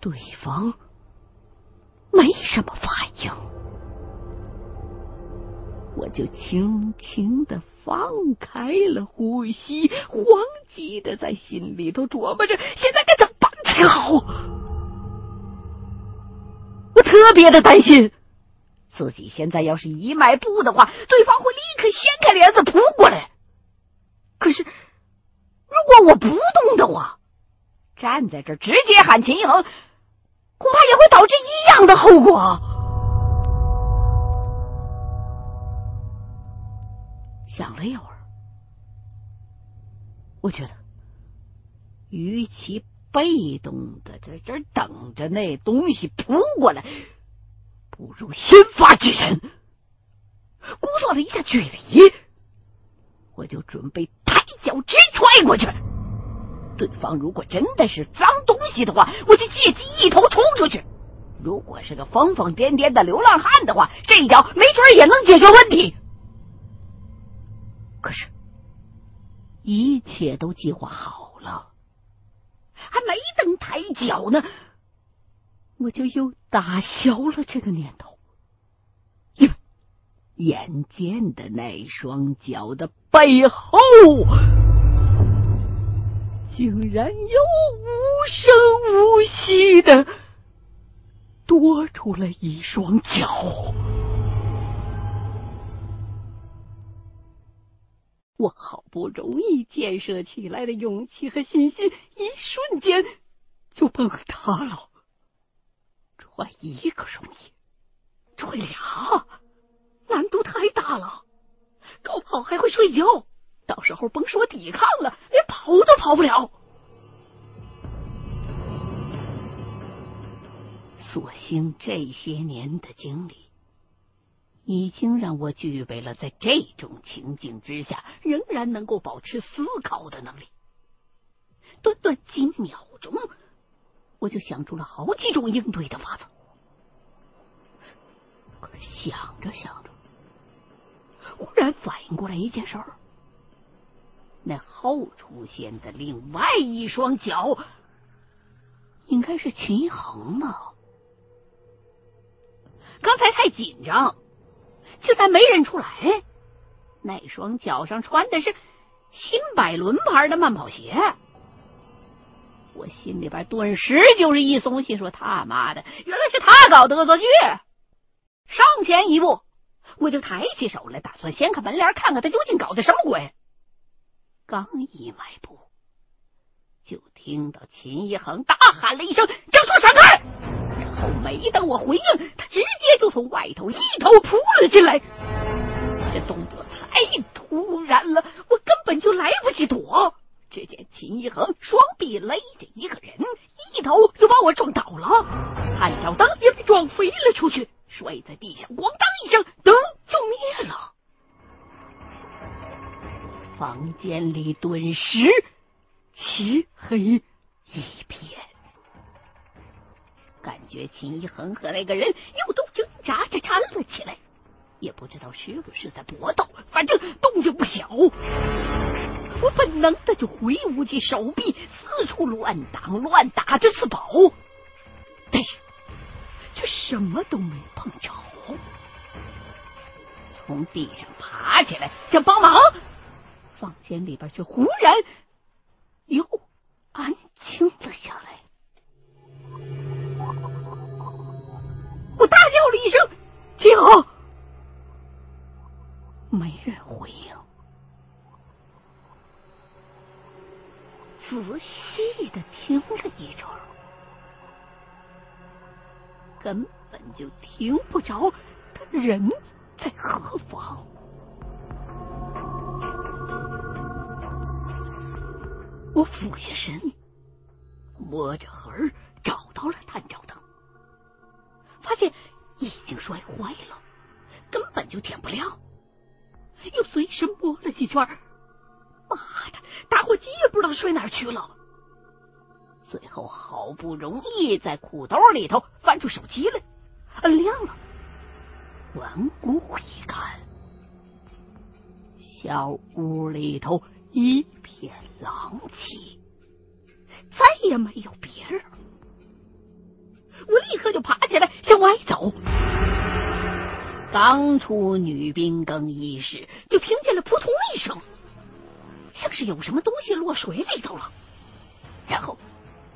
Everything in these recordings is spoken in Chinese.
对方没什么反应，我就轻轻的放开了呼吸，慌急的在心里头琢磨着现在该怎么办才好。我特别的担心，自己现在要是一迈步的话，对方会立刻掀开帘子扑过来。可是，如果我不动的话，站在这直接喊秦一恒，恐怕也会导致一样的后果。想了一会儿，我觉得，与其被动的在这等着那东西扑过来，不如先发制人。估算了一下距离，我就准备抬脚直踹过去。对方如果真的是脏东西的话，我就借机一头冲出去；如果是个疯疯癫癫的流浪汉的话，这一脚没准也能解决问题。可是，一切都计划好了，还没等抬脚呢，我就又打消了这个念头，因为眼见的那双脚的背后。竟然又无声无息的多出了一双脚，我好不容易建设起来的勇气和信心，一瞬间就崩塌了。踹一个容易，踹俩难度太大了，高跑还会睡觉。到时候甭说抵抗了，连跑都跑不了。所幸这些年的经历，已经让我具备了在这种情境之下仍然能够保持思考的能力。短短几秒钟，我就想出了好几种应对的法子。可是想着想着，忽然反应过来一件事儿。那后出现的另外一双脚，应该是秦一恒吧？刚才太紧张，竟然没认出来。那双脚上穿的是新百伦牌的慢跑鞋，我心里边顿时就是一松心，说他妈的，原来是他搞的恶作剧！上前一步，我就抬起手来，打算掀开门帘，看看他究竟搞的什么鬼。刚一迈步，就听到秦一恒大喊了一声：“张叔，闪开！”然后没等我回应，他直接就从外头一头扑了进来。这动作太突然了，我根本就来不及躲。只见秦一恒双臂勒着一个人，一头就把我撞倒了，探照灯也被撞飞了出去，摔在地上，咣当一声，灯就灭了。房间里顿时漆黑一片，感觉秦一恒和那个人又都挣扎着站了起来，也不知道是不是在搏斗，反正动静不小。我本能的就挥舞起手臂，四处乱挡乱打着自保，但是却什么都没碰着。从地上爬起来想帮忙。房间里边却忽然又安静了下来。我大叫了一声：“停！”没人回应。仔细的听了一阵，根本就听不着他人在何方。我俯下身，摸着盒儿找到了探照灯，发现已经摔坏了，根本就点不亮。又随身摸了几圈，妈的，打火机也不知道摔哪儿去了。最后好不容易在裤兜里头翻出手机来，摁亮了，环顾一看，小屋里头。一片狼藉，再也没有别人。我立刻就爬起来向外走。刚出女兵更衣室，就听见了扑通一声，像是有什么东西落水里头了。然后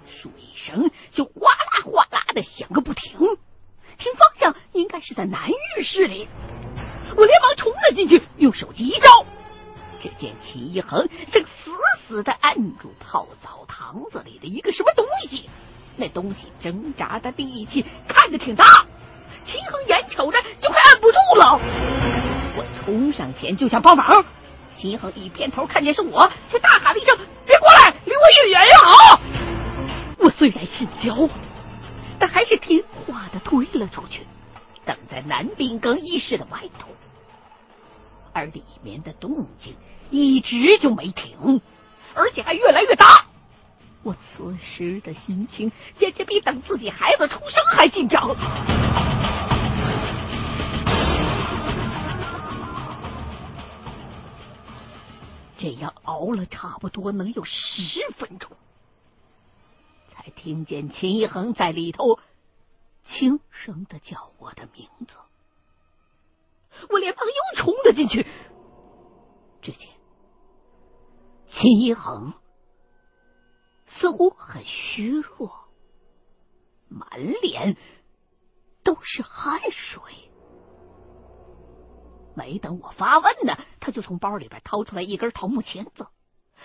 水声就哗啦哗啦的响个不停，听方向应该是在男浴室里。我连忙冲了进去，用手机一照，只见齐一恒正死死的按住泡澡堂子里的一个什么东西，那东西挣扎的力气看着挺大。齐恒眼瞅着就快按不住了，我冲上前就想帮忙。齐恒一偏头看见是我，却大喊了一声：“别过来，离我越远越好！”我虽然心焦，但还是听话的退了出去，等在男宾更衣室的外头。而里面的动静一直就没停，而且还越来越大。我此时的心情简直比等自己孩子出生还紧张。这样熬了差不多能有十分钟，才听见秦一恒在里头轻声的叫我的名字。我连忙又冲了进去，只见秦一恒似乎很虚弱，满脸都是汗水。没等我发问呢，他就从包里边掏出来一根桃木签子，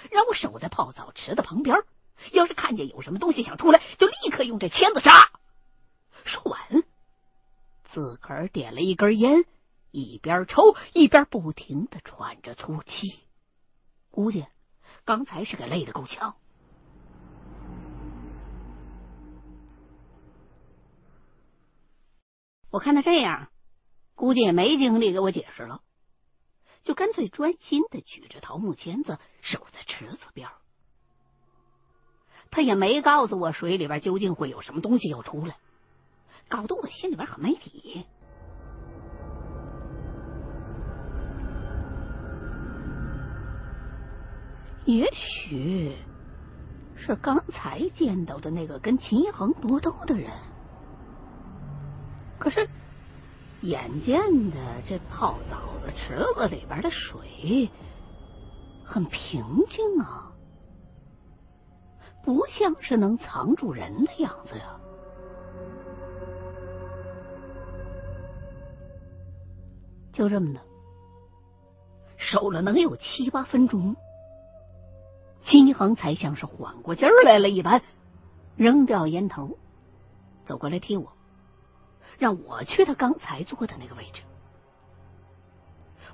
让我守在泡澡池的旁边。要是看见有什么东西想出来，就立刻用这签子扎。说完，自个儿点了一根烟，一边抽一边不停的喘着粗气。估计刚才是给累得够呛。我看他这样。估计也没精力给我解释了，就干脆专心的举着桃木签子守在池子边他也没告诉我水里边究竟会有什么东西要出来，搞得我心里边很没底。也许是刚才见到的那个跟秦一恒搏斗的人，可是。眼见的这泡澡的池子里边的水很平静啊，不像是能藏住人的样子呀。就这么的，守了能有七八分钟，金一恒才像是缓过劲儿来了一般，扔掉烟头，走过来踢我。让我去他刚才坐的那个位置，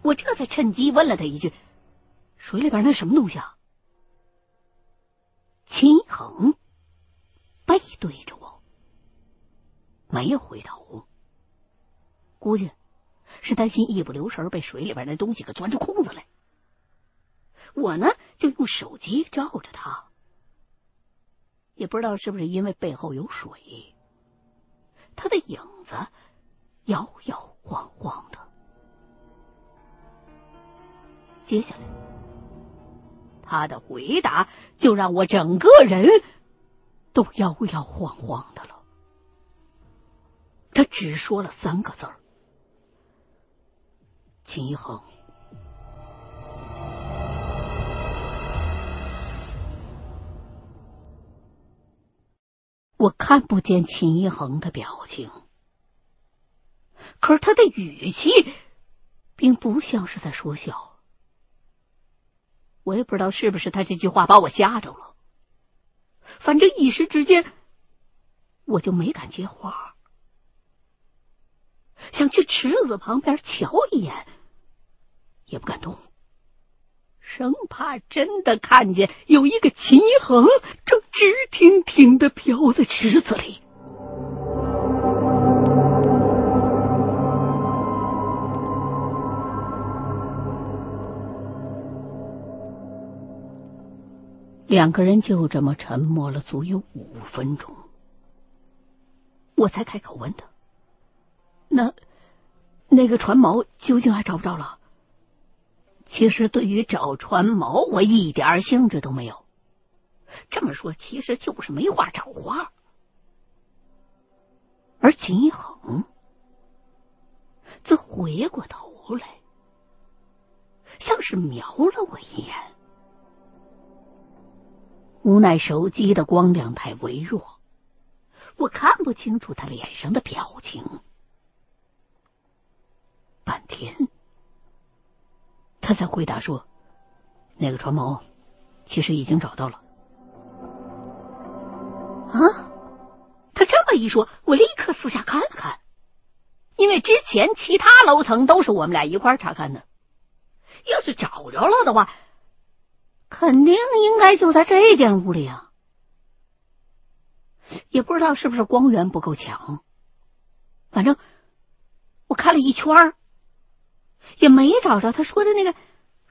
我这才趁机问了他一句：“水里边那什么东西啊？”秦恒背对着我，没有回头，估计是担心一不留神被水里边那东西给钻出空子来。我呢，就用手机照着他，也不知道是不是因为背后有水。他的影子摇摇晃晃的，接下来他的回答就让我整个人都摇摇晃晃的了。他只说了三个字儿：“秦一恒。”我看不见秦一恒的表情，可是他的语气并不像是在说笑。我也不知道是不是他这句话把我吓着了，反正一时之间我就没敢接话，想去池子旁边瞧一眼，也不敢动。生怕真的看见有一个秦一恒正直挺挺的飘在池子里。两个人就这么沉默了足有五分钟，我才开口问他：“那那个船锚究竟还找不着了？”其实对于找船锚，我一点兴致都没有。这么说，其实就是没话找话。而秦一恒则回过头来，像是瞄了我一眼。无奈手机的光亮太微弱，我看不清楚他脸上的表情。半天，他才回答说：“那个船锚其实已经找到了。”啊！他这么一说，我立刻四下看了看，因为之前其他楼层都是我们俩一块查看的。要是找着了的话，肯定应该就在这间屋里啊！也不知道是不是光源不够强，反正我看了一圈儿。也没找着他说的那个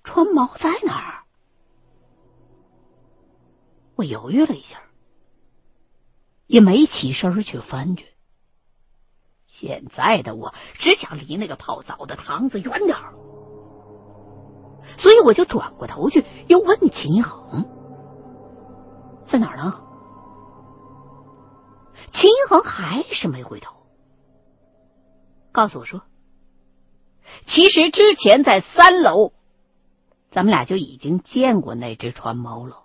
船锚在哪儿。我犹豫了一下，也没起身去翻去。现在的我只想离那个泡澡的堂子远点儿，所以我就转过头去，又问秦一恒：“在哪儿呢？”秦一恒还是没回头，告诉我说。其实之前在三楼，咱们俩就已经见过那只船锚了。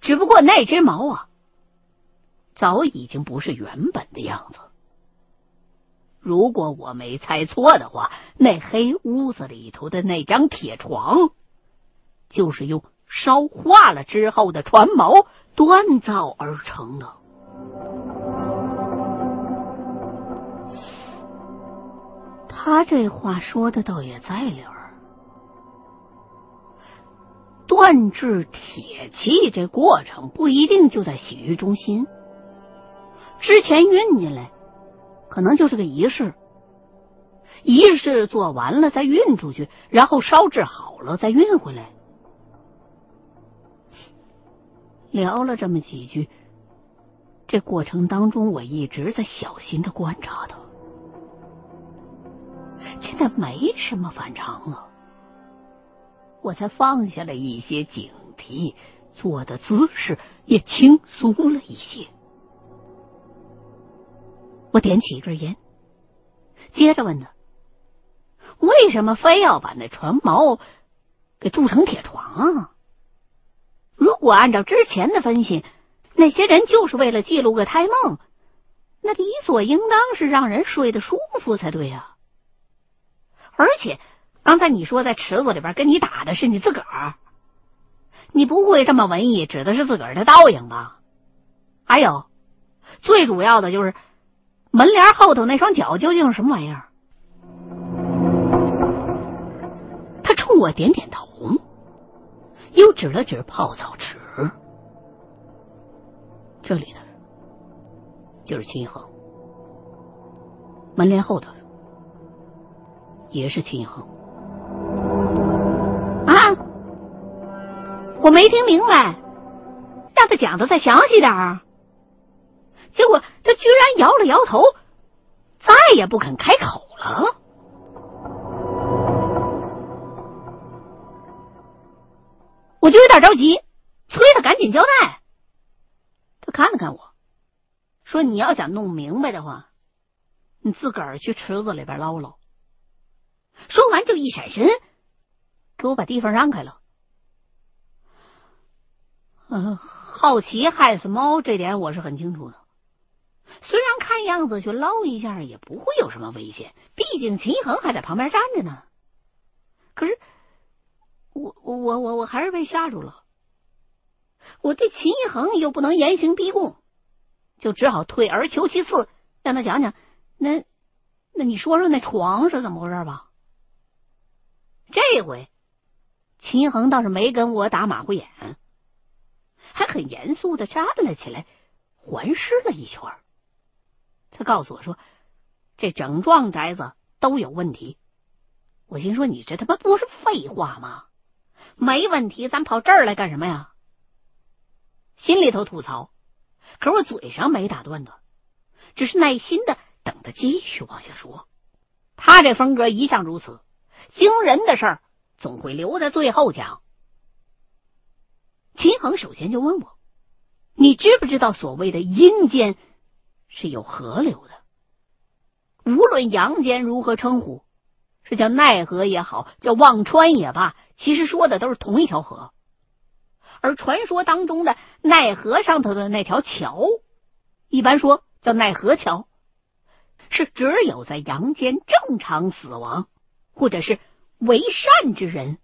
只不过那只锚啊，早已经不是原本的样子。如果我没猜错的话，那黑屋子里头的那张铁床，就是用烧化了之后的船锚锻造而成的。他这话说的倒也在理儿。锻制铁器这过程不一定就在洗浴中心，之前运进来可能就是个仪式，仪式做完了再运出去，然后烧制好了再运回来。聊了这么几句，这过程当中我一直在小心的观察他。现在没什么反常了，我才放下了一些警惕，坐的姿势也轻松了一些。我点起一根烟，接着问他：“为什么非要把那船锚给铸成铁床啊？如果按照之前的分析，那些人就是为了记录个胎梦，那理所应当是让人睡得舒服才对呀。”而且，刚才你说在池子里边跟你打的是你自个儿，你不会这么文艺，指的是自个儿的倒影吧？还有，最主要的就是门帘后头那双脚究竟是什么玩意儿？他冲我点点头，又指了指泡澡池，这里的就是秦恒，门帘后头。也是秦恒啊！我没听明白，让他讲的再详细点儿。结果他居然摇了摇头，再也不肯开口了。我就有点着急，催他赶紧交代。他看了看我，说：“你要想弄明白的话，你自个儿去池子里边捞捞。”说完就一闪身，给我把地方让开了。嗯，好奇害死猫这点我是很清楚的。虽然看样子去捞一下也不会有什么危险，毕竟秦一恒还在旁边站着呢。可是，我我我我我还是被吓住了。我对秦一恒又不能严刑逼供，就只好退而求其次，让他讲讲那那你说说那床是怎么回事吧。这回，秦恒倒是没跟我打马虎眼，还很严肃的站了起来，环视了一圈。他告诉我说：“这整幢宅子都有问题。”我心说：“你这他妈不是废话吗？没问题，咱跑这儿来干什么呀？”心里头吐槽，可我嘴上没打断他，只是耐心的等他继续往下说。他这风格一向如此。惊人的事儿总会留在最后讲。秦恒首先就问我：“你知不知道所谓的阴间是有河流的。无论阳间如何称呼，是叫奈何也好，叫忘川也罢，其实说的都是同一条河。而传说当中的奈河上头的那条桥，一般说叫奈何桥，是只有在阳间正常死亡或者是为善之人，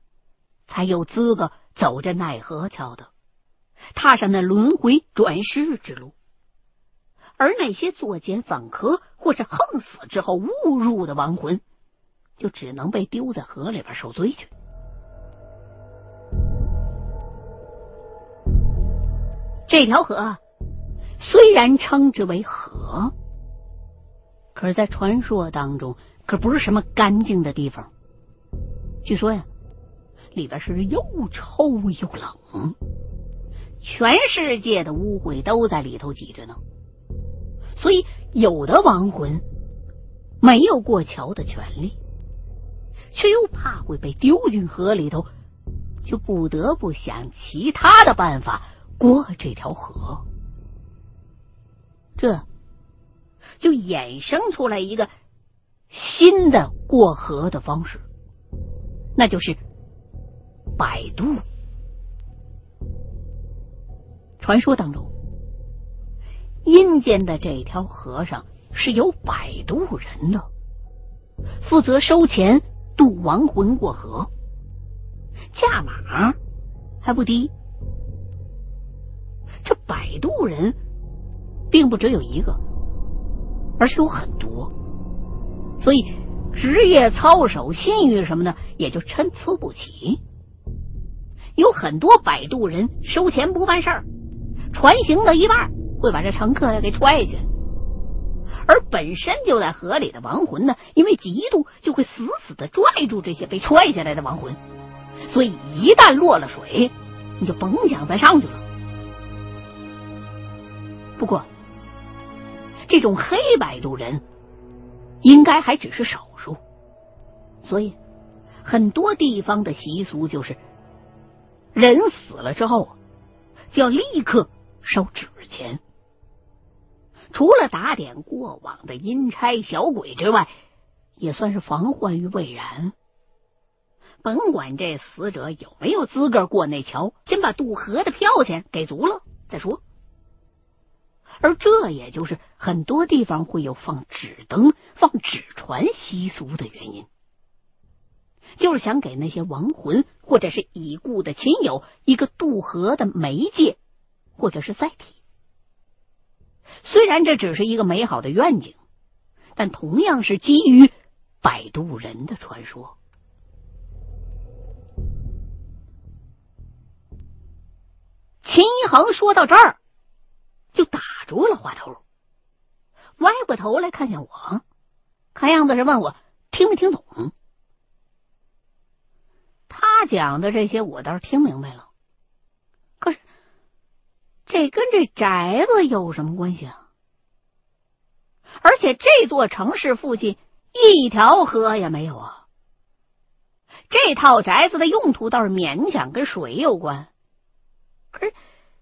才有资格走这奈何桥的，踏上那轮回转世之路。而那些作奸犯科或是横死之后误入的亡魂，就只能被丢在河里边受罪去。这条河虽然称之为河，可是，在传说当中，可不是什么干净的地方。据说呀，里边是又臭又冷，全世界的污秽都在里头挤着呢。所以，有的亡魂没有过桥的权利，却又怕会被丢进河里头，就不得不想其他的办法。过这条河，这就衍生出来一个新的过河的方式，那就是摆渡。传说当中，阴间的这条河上是有摆渡人的，负责收钱渡亡魂过河，价码还不低。这摆渡人并不只有一个，而是有很多，所以职业操守、信誉什么的也就参差不齐。有很多摆渡人收钱不办事儿，船行到一半会把这乘客给踹下去，而本身就在河里的亡魂呢，因为嫉妒就会死死的拽住这些被踹下来的亡魂，所以一旦落了水，你就甭想再上去了。不过，这种黑摆渡人应该还只是少数，所以很多地方的习俗就是，人死了之后就要立刻烧纸钱。除了打点过往的阴差小鬼之外，也算是防患于未然。甭管这死者有没有资格过那桥，先把渡河的票钱给足了再说。而这也就是很多地方会有放纸灯、放纸船习俗的原因，就是想给那些亡魂或者是已故的亲友一个渡河的媒介或者是载体。虽然这只是一个美好的愿景，但同样是基于摆渡人的传说。秦一恒说到这儿。就打住了话头，歪过头来看向我，看样子是问我听没听懂。他讲的这些我倒是听明白了，可是这跟这宅子有什么关系啊？而且这座城市附近一条河也没有啊。这套宅子的用途倒是勉强跟水有关，可是。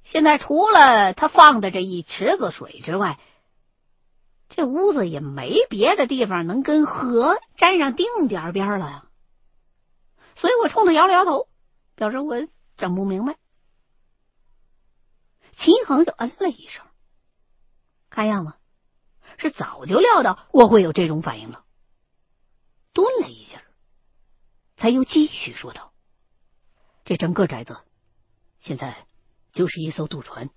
现在除了他放的这一池子水之外，这屋子也没别的地方能跟河沾上丁点边了呀。所以我冲他摇了摇头，表示我整不明白。秦恒就嗯了一声，看样子是早就料到我会有这种反应了。顿了一下，才又继续说道：“这整个宅子现在……”就是一艘渡船。